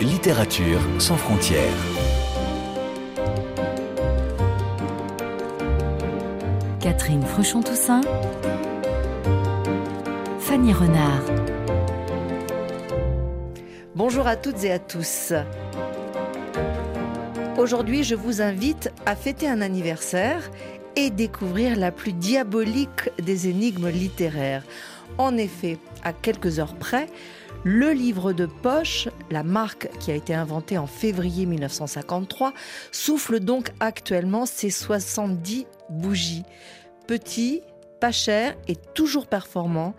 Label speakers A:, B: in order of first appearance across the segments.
A: Littérature sans frontières.
B: Catherine Fruchon-Toussaint. Fanny Renard.
C: Bonjour à toutes et à tous. Aujourd'hui, je vous invite à fêter un anniversaire et découvrir la plus diabolique des énigmes littéraires. En effet, à quelques heures près, le livre de poche, la marque qui a été inventée en février 1953, souffle donc actuellement ses 70 bougies. Petit, pas cher et toujours performant,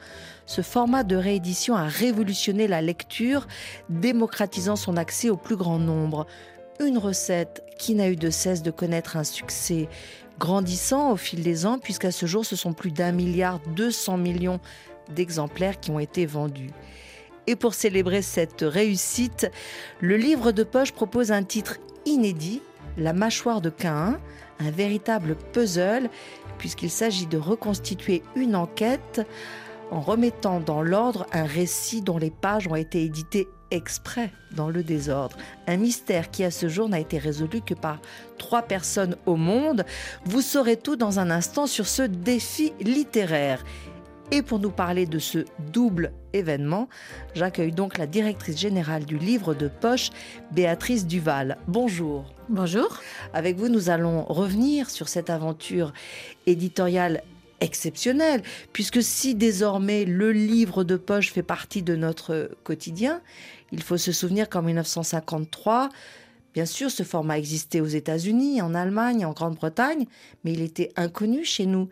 C: ce format de réédition a révolutionné la lecture, démocratisant son accès au plus grand nombre. Une recette qui n'a eu de cesse de connaître un succès grandissant au fil des ans, puisqu'à ce jour, ce sont plus d'un milliard 200 millions d'exemplaires qui ont été vendus. Et pour célébrer cette réussite, le livre de poche propose un titre inédit, La mâchoire de Cain, un véritable puzzle, puisqu'il s'agit de reconstituer une enquête en remettant dans l'ordre un récit dont les pages ont été éditées exprès dans le désordre. Un mystère qui à ce jour n'a été résolu que par trois personnes au monde. Vous saurez tout dans un instant sur ce défi littéraire. Et pour nous parler de ce double événement, j'accueille donc la directrice générale du livre de poche, Béatrice Duval. Bonjour.
D: Bonjour.
C: Avec vous, nous allons revenir sur cette aventure éditoriale exceptionnelle, puisque si désormais le livre de poche fait partie de notre quotidien, il faut se souvenir qu'en 1953, Bien sûr, ce format existait aux États-Unis, en Allemagne, en Grande-Bretagne, mais il était inconnu chez nous.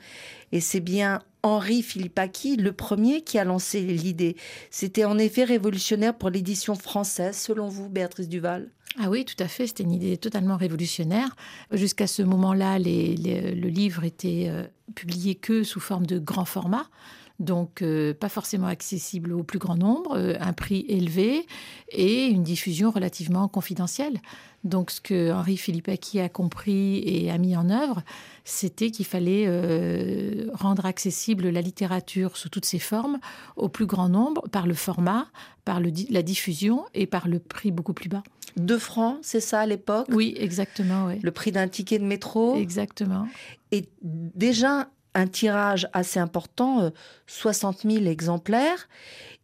C: Et c'est bien Henri Philippaki, le premier qui a lancé l'idée. C'était en effet révolutionnaire pour l'édition française, selon vous, Béatrice Duval?
D: Ah oui, tout à fait. C'était une idée totalement révolutionnaire. Jusqu'à ce moment-là, le livre était euh, publié que sous forme de grand format donc euh, pas forcément accessible au plus grand nombre, euh, un prix élevé et une diffusion relativement confidentielle. Donc ce que Henri Philippaki a compris et a mis en œuvre, c'était qu'il fallait euh, rendre accessible la littérature sous toutes ses formes au plus grand nombre par le format, par la diffusion et par le prix beaucoup plus bas.
C: Deux francs, c'est ça à l'époque?
D: Oui, exactement.
C: Le prix d'un ticket de métro?
D: Exactement.
C: Et déjà, un tirage assez important, 60 euh, 000 exemplaires,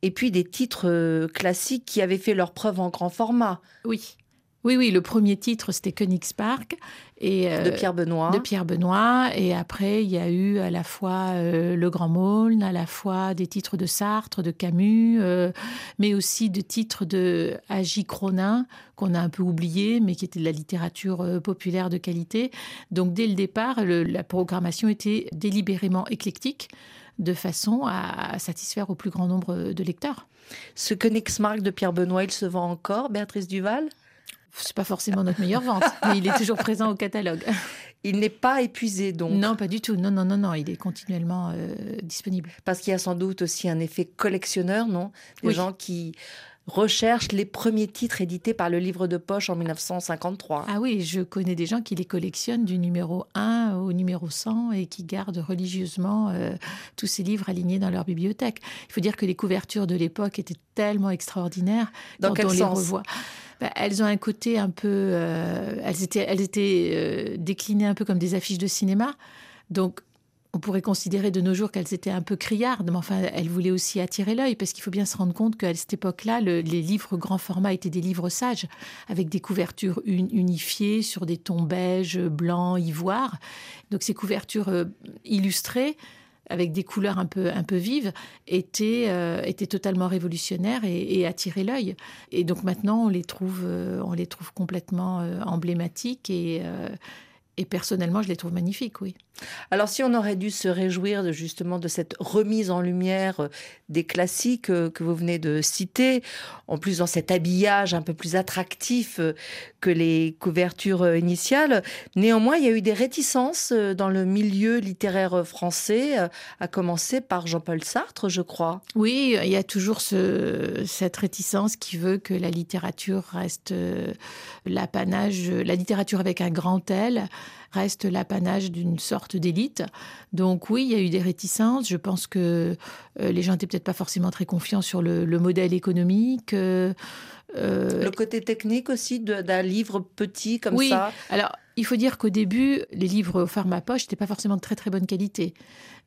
C: et puis des titres euh, classiques qui avaient fait leur preuve en grand format.
D: Oui. Oui, oui, le premier titre, c'était Königspark.
C: Et, euh, de Pierre Benoît.
D: De Pierre Benoît. Et après, il y a eu à la fois euh, Le Grand Maulne, à la fois des titres de Sartre, de Camus, euh, mais aussi de titres de Agi Cronin, qu'on a un peu oublié, mais qui était de la littérature populaire de qualité. Donc, dès le départ, la programmation était délibérément éclectique de façon à satisfaire au plus grand nombre de lecteurs.
C: Ce Königsmark de Pierre Benoît, il se vend encore, Béatrice Duval?
D: C'est pas forcément notre meilleure vente, mais il est toujours présent au catalogue.
C: Il n'est pas épuisé donc.
D: Non, pas du tout. Non, non, non, non. Il est continuellement euh, disponible.
C: Parce qu'il y a sans doute aussi un effet collectionneur, non? Des gens qui recherchent les premiers titres édités par le livre de poche en 1953.
D: Ah oui, je connais des gens qui les collectionnent du numéro 1 au numéro 100 et qui gardent religieusement euh, tous ces livres alignés dans leur bibliothèque. Il faut dire que les couvertures de l'époque étaient tellement extraordinaires
C: dans
D: quand
C: on
D: les revoit. Bah, elles ont un côté un peu. Euh, elles étaient, elles étaient euh, déclinées un peu comme des affiches de cinéma. Donc, on pourrait considérer de nos jours qu'elles étaient un peu criardes, mais enfin, elles voulaient aussi attirer l'œil, parce qu'il faut bien se rendre compte qu'à cette époque-là, les livres grand format étaient des livres sages, avec des couvertures unifiées sur des tons beige, blanc, ivoire. Donc, ces couvertures euh, illustrées avec des couleurs un peu, un peu vives, était, euh, était totalement révolutionnaire et, et attirait l'œil. Et donc maintenant, on les trouve, euh, on les trouve complètement euh, emblématiques et, et personnellement, je les trouve magnifiques, oui.
C: Alors si on aurait dû se réjouir de, justement de cette remise en lumière euh, des classiques euh, que vous venez de citer, en plus dans cet habillage un peu plus attractif euh, que les couvertures initiales, néanmoins il y a eu des réticences dans le milieu littéraire français, à commencer par Jean-Paul Sartre, je crois.
D: Oui, il y a toujours ce, cette réticence qui veut que la littérature reste l'apanage, la littérature avec un grand L reste l'apanage d'une sorte d'élite. Donc oui, il y a eu des réticences. Je pense que euh, les gens n'étaient peut-être pas forcément très confiants sur le, modèle économique.
C: Euh, le côté technique aussi d'un livre petit comme
D: oui.
C: ça?
D: Alors, il faut dire qu'au début, les livres au format poche n'étaient pas forcément de très très bonne qualité.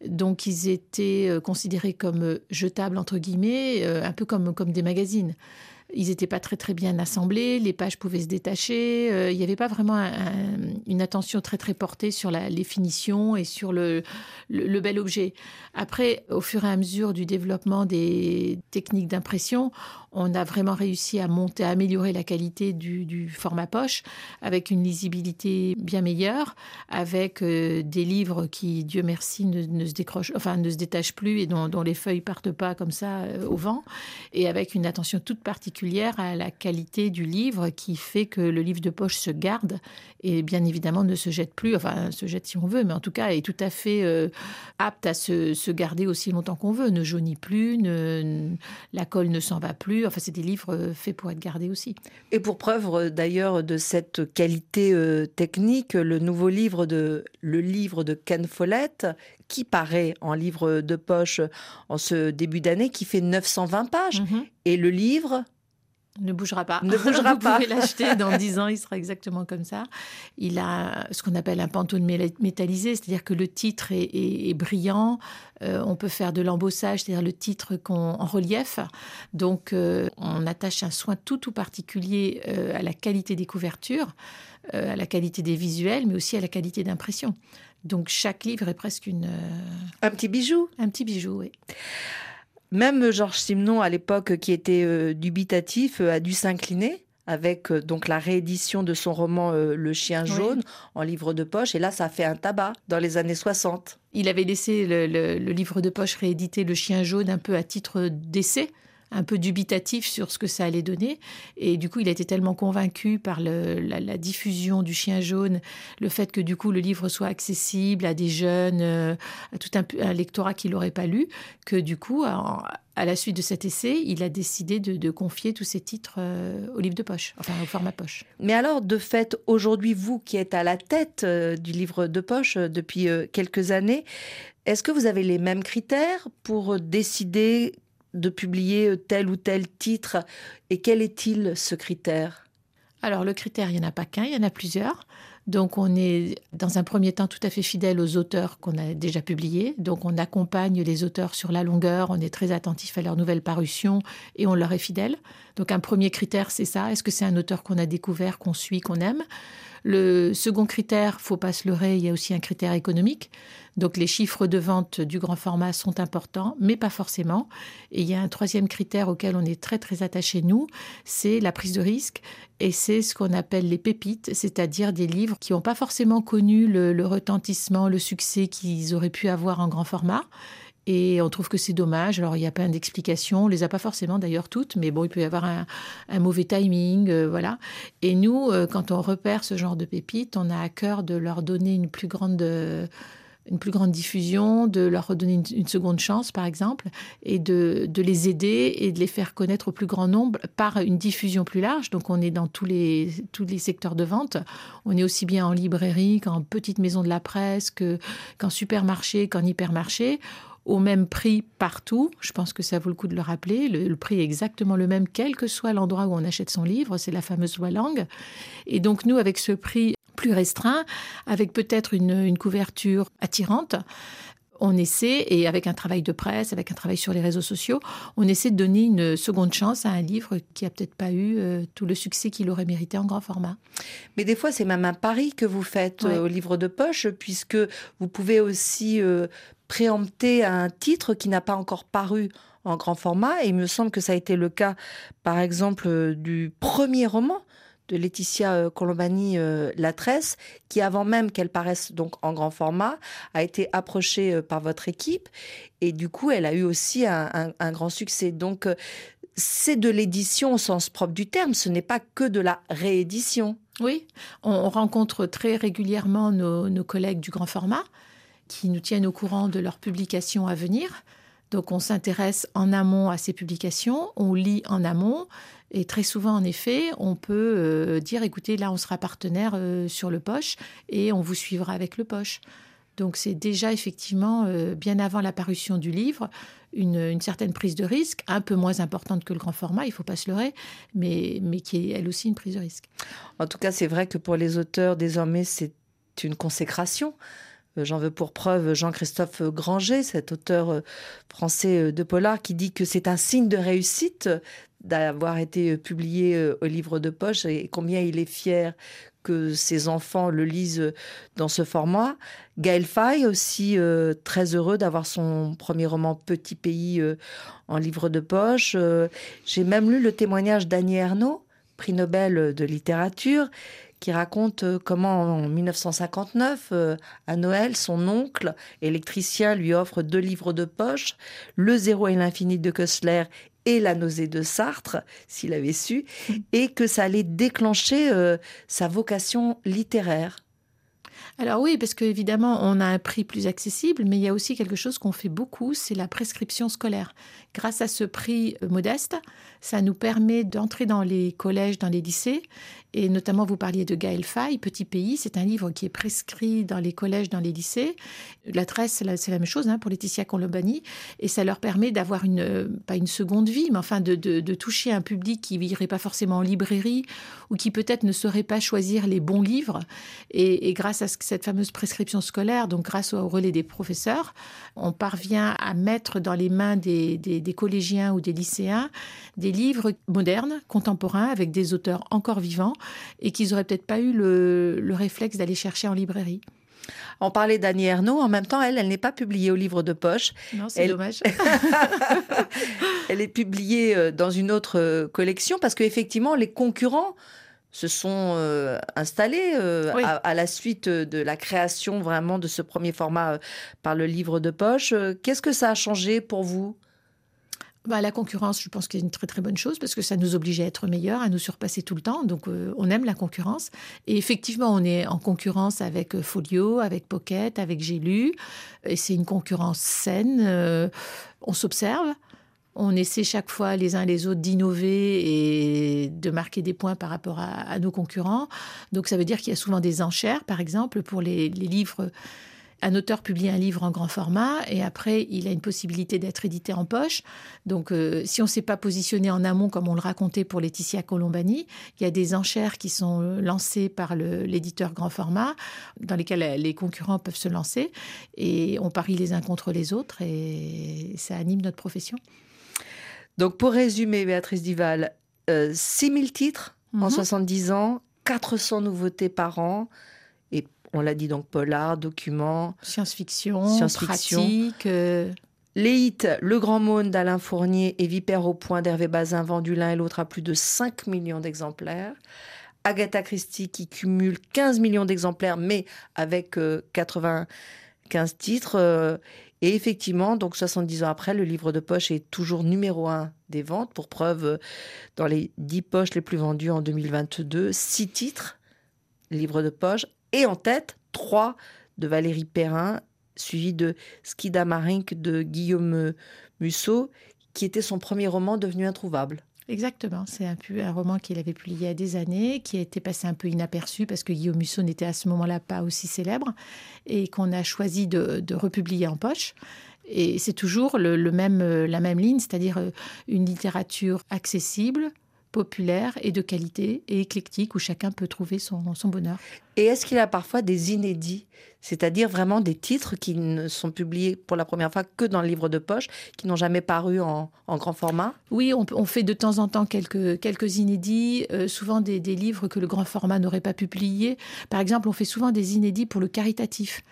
D: Donc, ils étaient considérés comme jetables, entre guillemets, un peu comme, comme des magazines. Ils n'étaient pas très très bien assemblés, les pages pouvaient se détacher. Euh, il n'y avait pas vraiment une attention très très portée sur les finitions et sur le, bel objet. Après, au fur et à mesure du développement des techniques d'impression, on a vraiment réussi à monter, à améliorer la qualité du, format poche avec une lisibilité bien meilleure, avec euh, des livres qui, Dieu merci, ne, se décrochent, enfin ne se détachent plus et dont, dont les feuilles partent pas comme ça euh, au vent, et avec une attention toute particulière à la qualité du livre qui fait que le livre de poche se garde et bien évidemment ne se jette plus, enfin se jette si on veut, mais en tout cas est tout à fait euh, apte à se, garder aussi longtemps qu'on veut, ne jaunit plus, ne, la colle ne s'en va plus Enfin, c'est des livres euh, faits pour être gardés aussi.
C: Et pour preuve euh, d'ailleurs de cette qualité euh, technique, le nouveau livre de le livre de Ken Follett qui paraît en livre de poche en ce début d'année, qui fait 920 pages. Mhm. Et le livre
D: ne bougera pas.
C: Ne bougera
D: Vous pouvez l'acheter dans 10 ans, il sera exactement comme ça. Il a ce qu'on appelle un pantone métallisé, c'est-à-dire que le titre est, brillant. Euh, on peut faire de l'embossage, c'est-à-dire le titre en relief. Donc, euh, on attache un soin tout tout particulier euh, à la qualité des couvertures, à la qualité des visuels, mais aussi à la qualité d'impression. Donc, chaque livre est presque une...
C: Un petit bijou.
D: Un petit bijou, oui.
C: Même Georges Simenon, à l'époque, qui était euh, dubitatif, euh, a dû s'incliner avec euh, donc la réédition de son roman Le chien jaune en livre de poche. Et là, ça a fait un tabac dans les années 60.
D: Il avait laissé le livre de poche rééditer Le chien jaune un peu à titre d'essai un peu dubitatif sur ce que ça allait donner. Et du coup, il a été tellement convaincu par la, diffusion du chien jaune, le fait que du coup le livre soit accessible à des jeunes, euh, à tout un, lectorat qui l'aurait pas lu, que du coup, à, la suite de cet essai, il a décidé de, confier tous ses titres euh, au livre de poche, enfin au format poche.
C: Mais alors, de fait, aujourd'hui, vous qui êtes à la tête euh, du livre de poche depuis quelques années, est-ce que vous avez les mêmes critères pour décider de publier tel ou tel titre Et quel est-il ce critère?
D: Alors le critère, il n'y en a pas qu'un, il y en a plusieurs. Donc on est dans un premier temps tout à fait fidèle aux auteurs qu'on a déjà publiés. Donc on accompagne les auteurs sur la longueur, on est très attentif à leur nouvelle parution et on leur est fidèle. Donc un premier critère, c'est ça. Est-ce que c'est un auteur qu'on a découvert, qu'on suit, qu'on aime? Le second critère, faut pas se leurrer, il y a aussi un critère économique. Donc les chiffres de vente du grand format sont importants, mais pas forcément. Et il y a un troisième critère auquel on est très très attaché nous, c'est la prise de risque. Et c'est ce qu'on appelle les pépites, c'est-à-dire des livres qui n'ont pas forcément connu le, retentissement, le succès qu'ils auraient pu avoir en grand format. Et on trouve que c'est dommage. Alors, il y a plein d'explications. On les a pas forcément d'ailleurs toutes, mais bon, il peut y avoir un, mauvais timing, euh, voilà. Et nous, euh, quand on repère ce genre de pépites, on a à cœur de leur donner une plus grande une plus grande diffusion, de leur redonner une, seconde chance, par exemple, et de, de, les aider et de les faire connaître au plus grand nombre par une diffusion plus large. Donc, on est dans tous les, tous les secteurs de vente. On est aussi bien en librairie qu'en petite maison de la presse, qu'en supermarché, qu'en hypermarché au même prix partout. Je pense que ça vaut le coup de le rappeler. Le, prix est exactement le même, quel que soit l'endroit où on achète son livre. C'est la fameuse loi langue. Et donc, nous, avec ce prix plus restreint, avec peut-être une, couverture attirante on essaie, et avec un travail de presse, avec un travail sur les réseaux sociaux, on essaie de donner une seconde chance à un livre qui a peut-être pas eu euh, tout le succès qu'il aurait mérité en grand format.
C: Mais des fois, c'est même un pari que vous faites euh, au livre de poche, puisque vous pouvez aussi euh, préempter un titre qui n'a pas encore paru en grand format. Et il me semble que ça a été le cas, par exemple, du premier roman de Laetitia euh, Colombani euh, La Tresse, qui avant même qu'elle paraisse donc en grand format, a été approchée euh, par votre équipe et du coup elle a eu aussi un, grand succès. Donc c'est de l'édition au sens propre du terme, ce n'est pas que de la réédition.
D: Oui, on rencontre très régulièrement nos collègues du grand format qui nous tiennent au courant de leurs publications à venir. Donc on s'intéresse en amont à ces publications, on lit en amont, et très souvent, en effet, on peut euh, dire, écoutez, là, on sera partenaire euh, sur le poche et on vous suivra avec le poche. Donc c'est déjà effectivement, euh, bien avant la parution du livre, une, certaine prise de risque, un peu moins importante que le grand format, il ne faut pas se leurrer, mais, mais qui est elle aussi une prise de risque.
C: En tout cas, c'est vrai que pour les auteurs, désormais, c'est une consécration. Euh, j'en veux pour preuve Jean-Christophe Granger, cet auteur euh, français euh, de polar, qui dit que c'est un signe de réussite d'avoir été publié au livre de poche et combien il est fier que ses enfants le lisent dans ce format. Gaël Faye aussi très heureux d'avoir son premier roman Petit pays en livre de poche. J'ai même lu le témoignage d'Annie Ernaux, prix Nobel de littérature, qui raconte euh, comment en 1959, euh, à Noël, son oncle, électricien, lui offre deux livres de poche, Le zéro et l'infini de Kessler et La nausée de Sartre, s'il avait su, et que ça allait déclencher euh, sa vocation littéraire.
D: Alors oui, parce qu'évidemment, on a un prix plus accessible, mais il y a aussi quelque chose qu'on fait beaucoup, c'est la prescription scolaire. Grâce à ce prix modeste, ça nous permet d'entrer dans les collèges, dans les lycées, et notamment, vous parliez de Gaël Faye, Petit Pays. C'est un livre qui est prescrit dans les collèges, dans les lycées. La tresse, c'est la, même chose hein, pour Laetitia Colombani. Et ça leur permet d'avoir une, pas une seconde vie, mais enfin de, de, toucher un public qui n'irait pas forcément en librairie ou qui peut-être ne saurait pas choisir les bons livres. Et, grâce à cette fameuse prescription scolaire, donc grâce au relais des professeurs, on parvient à mettre dans les mains des, des, des collégiens ou des lycéens des livres modernes, contemporains, avec des auteurs encore vivants et qu'ils n'auraient peut-être pas eu le, réflexe d'aller chercher en librairie.
C: On parlait d'Annie Ernaux, en même temps, elle, elle n'est pas publiée au livre de poche.
D: Non, c'est dommage.
C: elle est publiée euh, dans une autre euh, collection parce qu'effectivement, les concurrents se sont euh, installés à, la suite de la création vraiment de ce premier format par le livre de poche. Qu'est-ce que ça a changé pour vous?
D: Bah, la concurrence, je pense que c'est une très très bonne chose parce que ça nous oblige à être meilleurs, à nous surpasser tout le temps. Donc euh, on aime la concurrence. Et effectivement, on est en concurrence avec euh, Folio, avec Pocket, avec J'ai lu. Et c'est une concurrence saine. Euh, on s'observe. On essaie chaque fois les uns les autres d'innover et de marquer des points par rapport à, nos concurrents. Donc ça veut dire qu'il y a souvent des enchères, par exemple, pour les livres un auteur publie un livre en grand format et après, il a une possibilité d'être édité en poche. Donc, euh, si on ne s'est pas positionné en amont, comme on le racontait pour Laetitia Colombani, il y a des enchères qui sont lancées par l'éditeur grand format, dans lesquelles les concurrents peuvent se lancer. Et on parie les uns contre les autres et ça anime notre profession.
C: Donc, pour résumer, Béatrice Duval, euh, 6000 titres en 70 mhm. ans, 400 nouveautés par an on l'a dit donc polar, document,
D: science-fiction, science-fiction. pratique. Euh.
C: Les hits Le Grand Monde d'Alain Fournier et Vipère au point d'Hervé Bazin vendus l'un et l'autre à plus de 5 millions d'exemplaires. Agatha Christie qui cumule 15 millions d'exemplaires mais avec 95 euh, titres. Euh. et effectivement, donc 70 ans après, le livre de poche est toujours numéro un des ventes. Pour preuve, dans les 10 poches les plus vendues en 2022, 6 titres, livre de poche, et en tête, trois de Valérie Perrin, suivi de Skida Marink de Guillaume Musso, qui était son premier roman devenu introuvable.
D: Exactement, c'est un, un, roman qu'il avait publié il y a des années, qui a été passé un peu inaperçu parce que Guillaume Musso n'était à ce moment-là pas aussi célèbre et qu'on a choisi de, republier en poche. Et c'est toujours le, même, la même ligne, c'est-à-dire euh, une littérature accessible, populaire et de qualité et éclectique où chacun peut trouver son, bonheur.
C: Et est-ce qu'il y a parfois des inédits, c'est-à-dire vraiment des titres qui ne sont publiés pour la première fois que dans le livre de poche, qui n'ont jamais paru en, grand format?
D: Oui, on, fait de temps en temps quelques, quelques inédits, euh, souvent des, des livres que le grand format n'aurait pas publiés. Par exemple, on fait souvent des inédits pour le caritatif.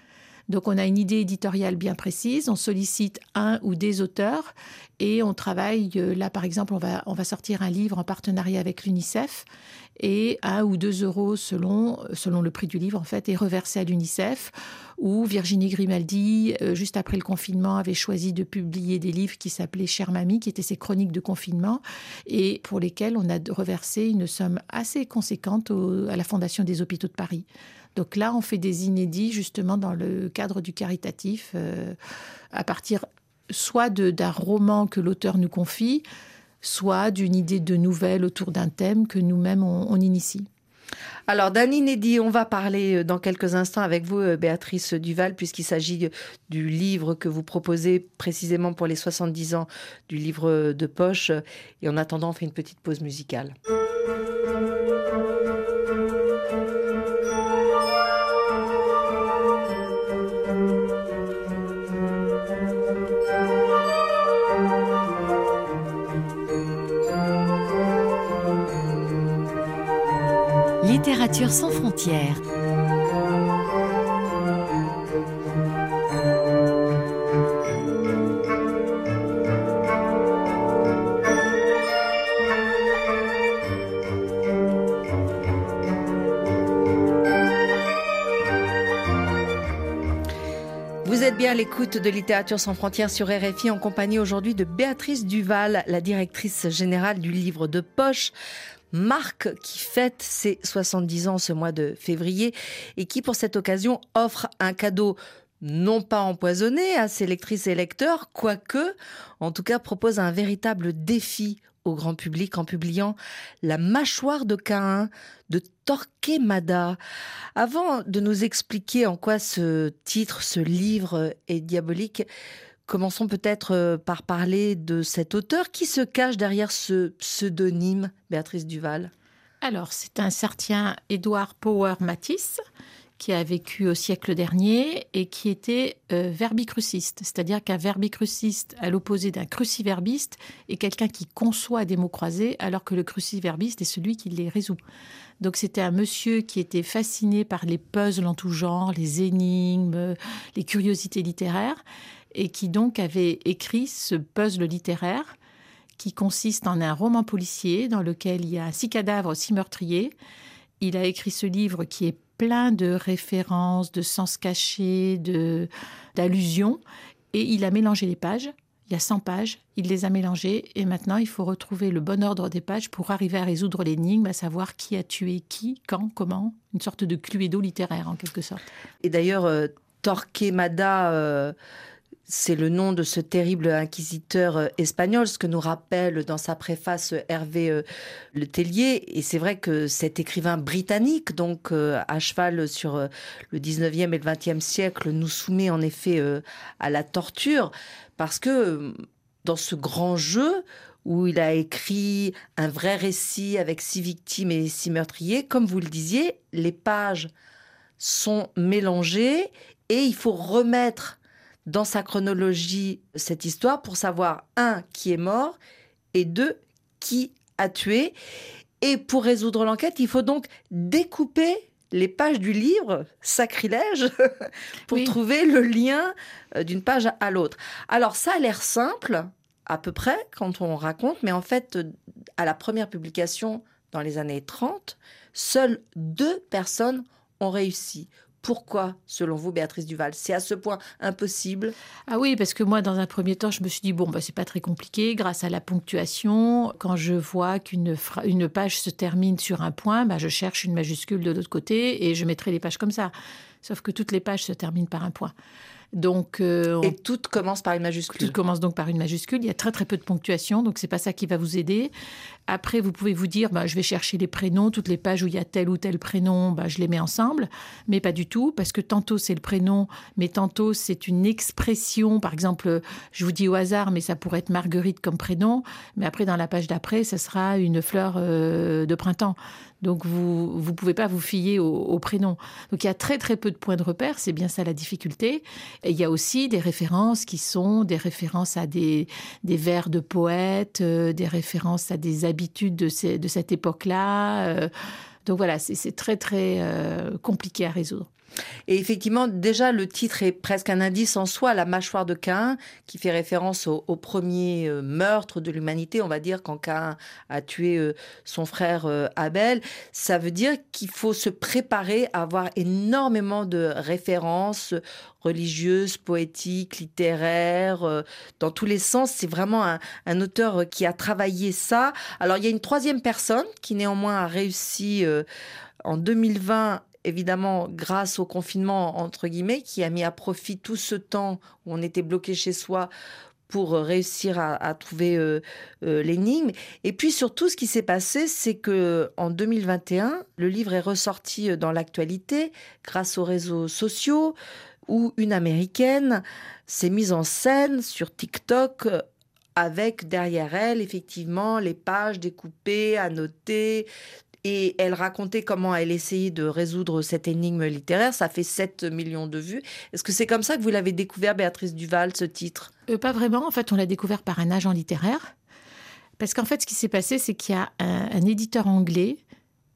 D: Donc on a une idée éditoriale bien précise, on sollicite un ou des auteurs et on travaille. Euh, là, par exemple, on va, on va sortir un livre en partenariat avec l'UNICEF et un ou deux euros selon, selon le prix du livre, en fait, est reversé à l'UNICEF. Ou Virginie Grimaldi, euh, juste après le confinement, avait choisi de publier des livres qui s'appelaient Chère Mamie, qui étaient ses chroniques de confinement, et pour lesquels on a reversé une somme assez conséquente à la Fondation des hôpitaux de Paris. Donc là, on fait des inédits justement dans le cadre du caritatif, euh, à partir soit d'un roman que l'auteur nous confie, soit d'une idée de nouvelle autour d'un thème que nous-mêmes on, initie.
C: Alors, d'un inédit, on va parler euh, dans quelques instants avec vous, euh, Béatrice Duval, puisqu'il s'agit du livre que vous proposez précisément pour les 70 ans du livre de poche. Et en attendant, on fait une petite pause musicale.
B: Sans frontières.
C: Vous êtes bien à l'écoute de Littérature sans frontières sur RFI en compagnie aujourd'hui de Béatrice Duval, la directrice générale du livre de poche Marc qui fête ses 70 ans ce mois de février et qui pour cette occasion offre un cadeau non pas empoisonné à ses lectrices et lecteurs, quoique, en tout cas propose un véritable défi au grand public en publiant La mâchoire de Cain de Torquemada. Avant de nous expliquer en quoi ce titre, ce livre est diabolique, Commençons peut-être euh, par parler de cet auteur qui se cache derrière ce pseudonyme, Béatrice Duval?
D: Alors, c'est un certain Édouard Power Matisse qui a vécu au siècle dernier et qui était euh, verbicruciste, c'est-à-dire qu'un verbicruciste, à l'opposé d'un cruciverbiste, est quelqu'un qui conçoit des mots croisés, alors que le cruciverbiste est celui qui les résout. Donc c'était un monsieur qui était fasciné par les puzzles en tout genre, les énigmes, les curiosités littéraires, et qui donc avait écrit ce puzzle littéraire qui consiste en un roman policier dans lequel il y a six cadavres, six meurtriers. Il a écrit ce livre qui est plein de références, de sens cachés, d'allusions, et il a mélangé les pages. Il y a 100 pages, il les a mélangées, et maintenant il faut retrouver le bon ordre des pages pour arriver à résoudre l'énigme, à savoir qui a tué qui, quand, comment, une sorte de cluedo littéraire en quelque sorte.
C: Et d'ailleurs, euh, Torquemada, euh, c'est le nom de ce terrible inquisiteur euh, espagnol, ce que nous rappelle dans sa préface euh, Hervé euh, Le Tellier. Et c'est vrai que cet écrivain britannique, donc à cheval sur le 19e et le 20e siècle, nous soumet en effet à la torture, parce que dans ce grand jeu, où il a écrit un vrai récit avec six victimes et six meurtriers, comme vous le disiez, les pages sont mélangées et il faut remettre dans sa chronologie cette histoire pour savoir, un, qui est mort, et deux, qui a tué. Et pour résoudre l'enquête, il faut donc découper les pages du livre, sacrilège, pour trouver le lien euh, d'une page à l'autre. Alors ça a l'air simple, à peu près, quand on raconte, mais en fait, à la première publication dans les années 30, seules deux personnes ont réussi. Pourquoi, selon vous, Béatrice Duval? C'est à ce point impossible?
D: Ah oui, parce que moi, dans un premier temps, je me suis dit, bon, bah, c'est pas très compliqué, grâce à la ponctuation. Quand je vois qu'une une page se termine sur un point, bah, je cherche une majuscule de l'autre côté et je mettrai les pages comme ça. Sauf que toutes les pages se terminent par un point.
C: Donc, euh, Et tout commence par une majuscule.
D: Tout commence donc par une majuscule. Il y a très très peu de ponctuation, donc c'est pas ça qui va vous aider. Après, vous pouvez vous dire, bah, je vais chercher les prénoms, toutes les pages où il y a tel ou tel prénom, bah, je les mets ensemble. Mais pas du tout, parce que tantôt c'est le prénom, mais tantôt c'est une expression. Par exemple, je vous dis au hasard, mais ça pourrait être Marguerite comme prénom. Mais après, dans la page d'après, ça sera une fleur euh, de printemps. Donc vous ne pouvez pas vous fier au, prénom. Donc il y a très très peu de points de repère, c'est bien ça la difficulté. Et il y a aussi des références qui sont des références à des, vers de poètes, euh, des références à des habitudes de, de cette époque-là. Euh, donc voilà, c'est très très euh, compliqué à résoudre.
C: Et effectivement, déjà, le titre est presque un indice en soi, la mâchoire de Cain, qui fait référence au, premier euh, meurtre de l'humanité, on va dire, quand Cain a tué euh, son frère euh, Abel. Ça veut dire qu'il faut se préparer à avoir énormément de références religieuses, poétiques, littéraires, dans tous les sens. C'est vraiment un, un, auteur qui a travaillé ça. Alors, il y a une troisième personne qui néanmoins a réussi en 2020 évidemment, grâce au confinement, entre guillemets, qui a mis à profit tout ce temps où on était bloqué chez soi pour réussir à, trouver euh, euh, l'énigme. Et puis surtout, ce qui s'est passé, c'est que en 2021, le livre est ressorti dans l'actualité grâce aux réseaux sociaux où une américaine s'est mise en scène sur TikTok avec derrière elle effectivement les pages découpées, annotées, et elle racontait comment elle essayait de résoudre cette énigme littéraire. Ça fait 7 millions de vues. Est-ce que c'est comme ça que vous l'avez découvert, Béatrice Duval, ce titre?
D: Euh, Pas vraiment. En fait, on l'a découvert par un agent littéraire. Parce qu'en fait, ce qui s'est passé, c'est qu'il y a un, éditeur anglais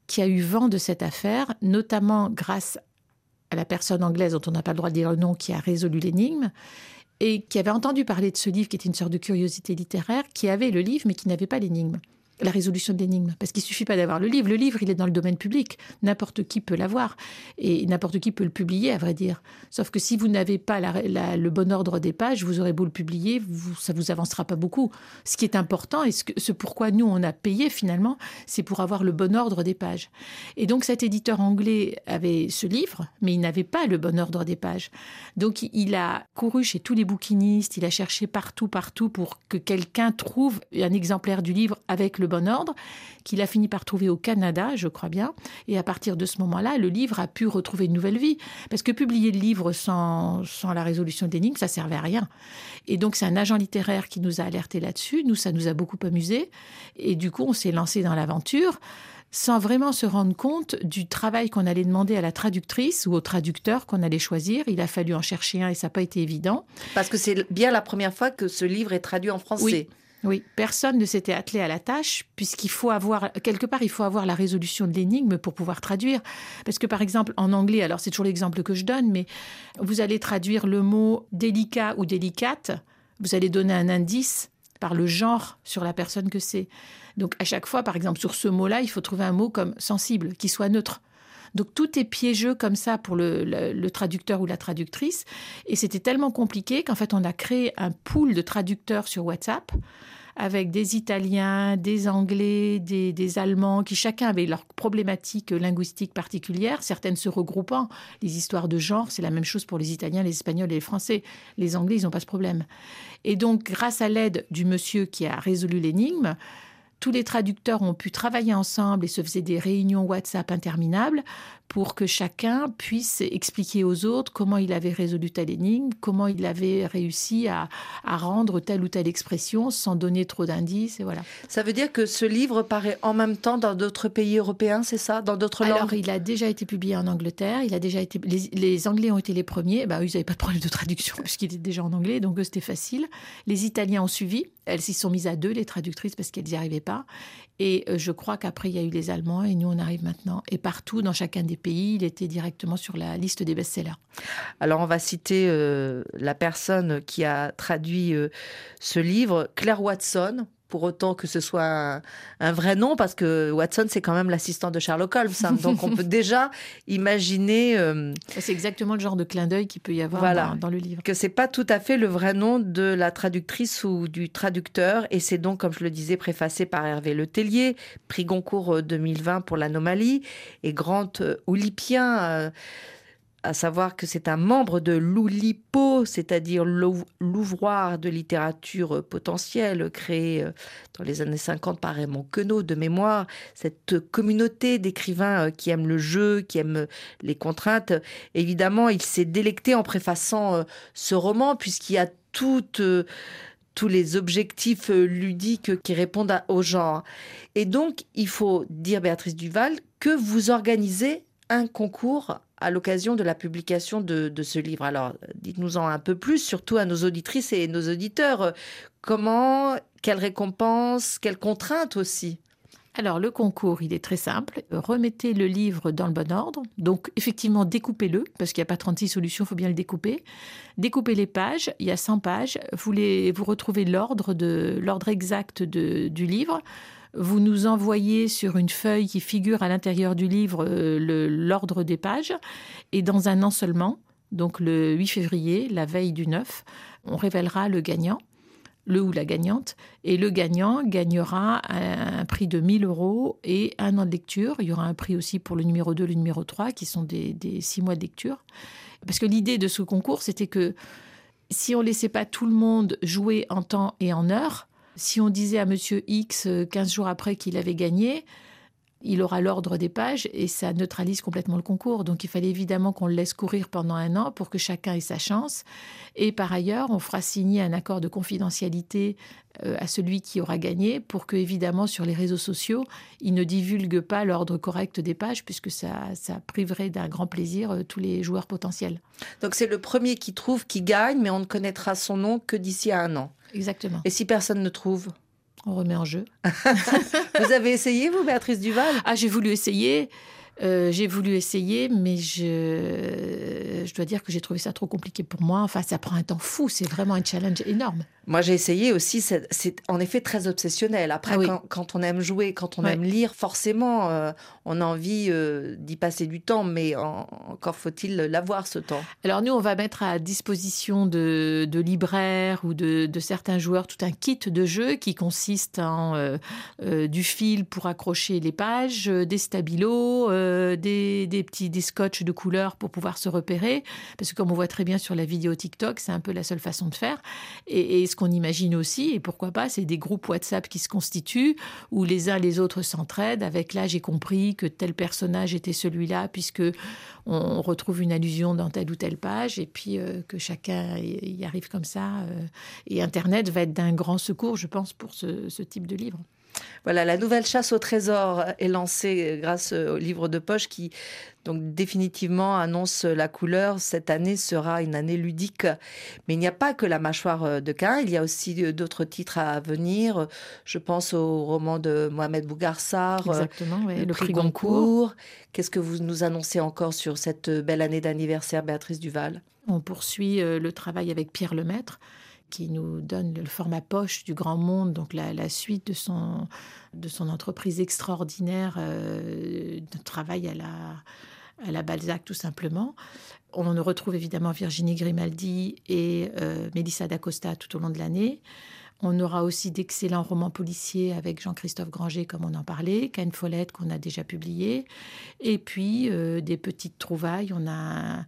D: qui a eu vent de cette affaire, notamment grâce à la personne anglaise dont on n'a pas le droit de dire le nom, qui a résolu l'énigme, et qui avait entendu parler de ce livre, qui était une sorte de curiosité littéraire, qui avait le livre, mais qui n'avait pas l'énigme la résolution de l'énigme. Parce qu'il suffit pas d'avoir le livre. Le livre, il est dans le domaine public. N'importe qui peut l'avoir. Et n'importe qui peut le publier, à vrai dire. Sauf que si vous n'avez pas le bon ordre des pages, vous aurez beau le publier, vous, ça vous avancera pas beaucoup. Ce qui est important, et ce, ce pourquoi nous, on a payé finalement, c'est pour avoir le bon ordre des pages. Et donc cet éditeur anglais avait ce livre, mais il n'avait pas le bon ordre des pages. Donc il a couru chez tous les bouquinistes, il a cherché partout, partout pour que quelqu'un trouve un exemplaire du livre avec le bon ordre, qu'il a fini par trouver au Canada, je crois bien. Et à partir de ce moment-là, le livre a pu retrouver une nouvelle vie. Parce que publier le livre sans, sans la résolution d'énigmes, ça servait à rien. Et donc, c'est un agent littéraire qui nous a alertés là-dessus. Nous, ça nous a beaucoup amusé. Et du coup, on s'est lancé dans l'aventure sans vraiment se rendre compte du travail qu'on allait demander à la traductrice ou au traducteur qu'on allait choisir. Il a fallu en chercher un et ça n'a pas été évident.
C: Parce que c'est bien la première fois que ce livre est traduit en français.
D: Oui. Oui, personne ne s'était attelé à la tâche, puisqu'il faut avoir, quelque part, il faut avoir la résolution de l'énigme pour pouvoir traduire. Parce que, par exemple, en anglais, alors c'est toujours l'exemple que je donne, mais vous allez traduire le mot délicat ou délicate, vous allez donner un indice par le genre sur la personne que c'est. Donc, à chaque fois, par exemple, sur ce mot-là, il faut trouver un mot comme sensible, qui soit neutre. Donc tout est piégeux comme ça pour le, traducteur ou la traductrice. Et c'était tellement compliqué qu'en fait, on a créé un pool de traducteurs sur WhatsApp avec des Italiens, des Anglais, des, Allemands, qui chacun avait leur problématique linguistique particulière, certaines se regroupant. Les histoires de genre, c'est la même chose pour les Italiens, les Espagnols et les Français. Les Anglais, ils n'ont pas ce problème. Et donc, grâce à l'aide du monsieur qui a résolu l'énigme, tous les traducteurs ont pu travailler ensemble et se faisaient des réunions WhatsApp interminables pour que chacun puisse expliquer aux autres comment il avait résolu telle énigme, comment il avait réussi à, rendre telle ou telle expression sans donner trop d'indices. Et voilà.
C: Ça veut dire que ce livre paraît en même temps dans d'autres pays européens, c'est ça? Dans d'autres langues?
D: Alors, il a déjà été publié en Angleterre. Il a déjà été, les, Anglais ont été les premiers. Eux, ils n'avaient pas de problème de traduction puisqu'il était déjà en anglais, donc c'était facile. Les Italiens ont suivi. Elles s'y sont mises à deux, les traductrices, parce qu'elles n'y arrivaient pas. Et euh, je crois qu'après, il y a eu les Allemands et nous, on arrive maintenant. Et partout, dans chacun des pays, il était directement sur la liste des best-sellers.
C: Alors, on va citer euh, la personne qui a traduit euh, ce livre, Claire Watson, pour autant que ce soit un, vrai nom, parce que Watson, c'est quand même l'assistant de Sherlock Holmes. Hein. donc on peut déjà imaginer. Euh,
D: c'est exactement le genre de clin d'œil qu'il peut y avoir dans, le livre.
C: Que c'est pas tout à fait le vrai nom de la traductrice ou du traducteur, et c'est donc, comme je le disais, préfacé par Hervé Letellier, prix Goncourt 2020 euh, pour l'anomalie, et Grant euh, Oulipien à savoir que c'est un membre de l'Oulipo, c'est-à-dire l'ouvroir de littérature potentielle créé euh, dans les années 50 par Raymond Queneau de mémoire, cette communauté d'écrivains euh, qui aiment le jeu, qui aiment les contraintes. Évidemment, il s'est délecté en préfaçant euh, ce roman puisqu'il y a tous les objectifs ludiques qui répondent au genre. Et donc, il faut dire, Béatrice Duval, que vous organisez un concours à l'occasion de la publication de, ce livre. Alors, dites-nous-en un peu plus, surtout à nos auditrices et nos auditeurs. Comment, quelles récompenses, quelles contraintes aussi?
D: Alors, le concours, il est très simple. Remettez le livre dans le bon ordre. Donc, effectivement, découpez-le, parce qu'il n'y a pas 36 solutions, il faut bien le découper. Découpez les pages, il y a 100 pages. Vous, les, vous retrouvez l'ordre, exact du livre vous nous envoyez sur une feuille qui figure à l'intérieur du livre euh, l'ordre des pages, et dans un an seulement, donc le 8 février, la veille du 9, on révélera le gagnant le ou la gagnante, et le gagnant gagnera un, prix de 1000 euros et un an de lecture. Il y aura un prix aussi pour le numéro 2, le numéro 3, qui sont des, des six mois de lecture. Parce que l'idée de ce concours, c'était que si on laissait pas tout le monde jouer en temps et en heure, si on disait à Monsieur X 15 jours après qu'il avait gagné, il aura l'ordre des pages et ça neutralise complètement le concours. Donc il fallait évidemment qu'on le laisse courir pendant un an pour que chacun ait sa chance. Et par ailleurs, on fera signer un accord de confidentialité euh, à celui qui aura gagné pour que, évidemment, sur les réseaux sociaux, il ne divulgue pas l'ordre correct des pages puisque ça, ça priverait d'un grand plaisir euh, tous les joueurs potentiels.
C: Donc c'est le premier qui trouve qui gagne, mais on ne connaîtra son nom que d'ici à un an.
D: Exactement.
C: Et si personne ne trouve
D: on remet en jeu.
C: vous avez essayé, vous, Béatrice Duval?
D: Ah, j'ai voulu essayer. Euh, j'ai voulu essayer, mais je, je dois dire que j'ai trouvé ça trop compliqué pour moi. Enfin, ça prend un temps fou. C'est vraiment un challenge énorme.
C: Moi, j'ai essayé aussi. C'est en effet très obsessionnel. Après, ah quand, on aime jouer, quand on aime lire, forcément, euh, on a envie euh, d'y passer du temps. Mais encore faut-il l'avoir, ce temps.
D: Alors, nous, on va mettre à disposition de, libraires ou de, certains joueurs tout un kit de jeu qui consiste en euh, du fil pour accrocher les pages, des stabilos, des, petits des scotch de couleur pour pouvoir se repérer. Parce que, comme on voit très bien sur la vidéo TikTok, c'est un peu la seule façon de faire. et ce qu'on imagine aussi, et pourquoi pas, c'est des groupes WhatsApp qui se constituent, où les uns les autres s'entraident. Avec là, j'ai compris que tel personnage était celui-là, puisque on retrouve une allusion dans telle ou telle page, et puis euh, que chacun y arrive comme ça. Euh. et Internet va être d'un grand secours, je pense, pour ce type de livre.
C: Voilà, la nouvelle chasse au trésor est lancée grâce au livre de poche qui donc définitivement annonce la couleur. Cette année sera une année ludique. Mais il n'y a pas que la mâchoire de Cain, il y a aussi d'autres titres à venir. Je pense au roman de Mohamed Bougarsar,
D: le, prix Goncourt.
C: Qu'est-ce que vous nous annoncez encore sur cette belle année d'anniversaire, Béatrice Duval?
D: On poursuit euh, le travail avec Pierre Lemaître qui nous donne le format poche du grand monde, donc la, suite de son, de son entreprise extraordinaire euh, de travail à la, à la Balzac tout simplement. On retrouve évidemment Virginie Grimaldi et euh, Mélissa d'Acosta tout au long de l'année. On aura aussi d'excellents romans policiers avec Jean-Christophe Granger, comme on en parlait, Ken Follett, qu'on a déjà publié, et puis euh, des petites trouvailles. On a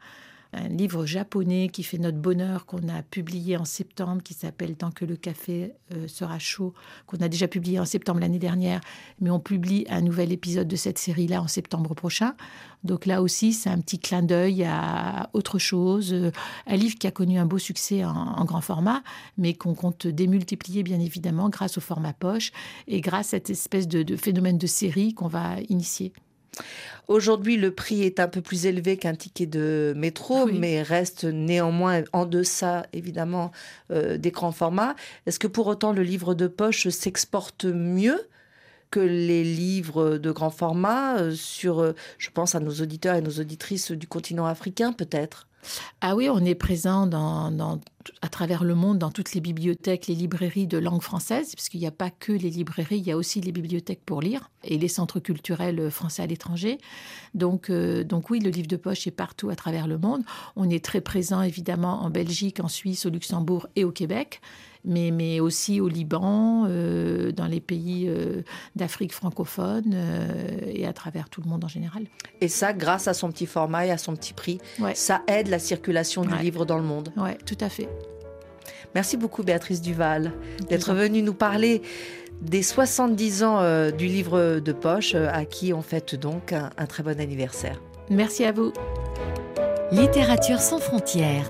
D: un livre japonais qui fait notre bonheur qu'on a publié en septembre, qui s'appelle Tant que le café euh, sera chaud, qu'on a déjà publié en septembre l'année dernière, mais on publie un nouvel épisode de cette série-là en septembre prochain. Donc là aussi, c'est un petit clin d'œil à autre chose, euh, un livre qui a connu un beau succès en, grand format, mais qu'on compte démultiplier bien évidemment grâce au format poche et grâce à cette espèce de phénomène de série qu'on va initier.
C: Aujourd'hui, le prix est un peu plus élevé qu'un ticket de métro, mais reste néanmoins en deçà, évidemment, euh, des grands formats. Est-ce que pour autant le livre de poche s'exporte mieux que les livres de grand format euh, sur, euh, je pense à nos auditeurs et nos auditrices du continent africain peut-être?
D: Ah oui, on est présent à travers le monde dans toutes les bibliothèques, les librairies de langue française, puisqu'il n'y a pas que les librairies, il y a aussi les bibliothèques pour lire et les centres culturels français à l'étranger. Donc, euh, donc oui, le livre de poche est partout à travers le monde. On est très présent évidemment en Belgique, en Suisse, au Luxembourg et au Québec mais, mais aussi au Liban, euh, dans les pays euh, d'Afrique francophone euh, et à travers tout le monde en général.
C: Et ça, grâce à son petit format et à son petit prix, ça aide la circulation du livre dans le monde.
D: Oui, tout à fait.
C: Merci beaucoup Béatrice Duval d'être venue nous parler des 70 ans du livre de poche à qui on fête donc un, un très bon anniversaire.
D: Merci à vous.
B: Littérature sans frontières.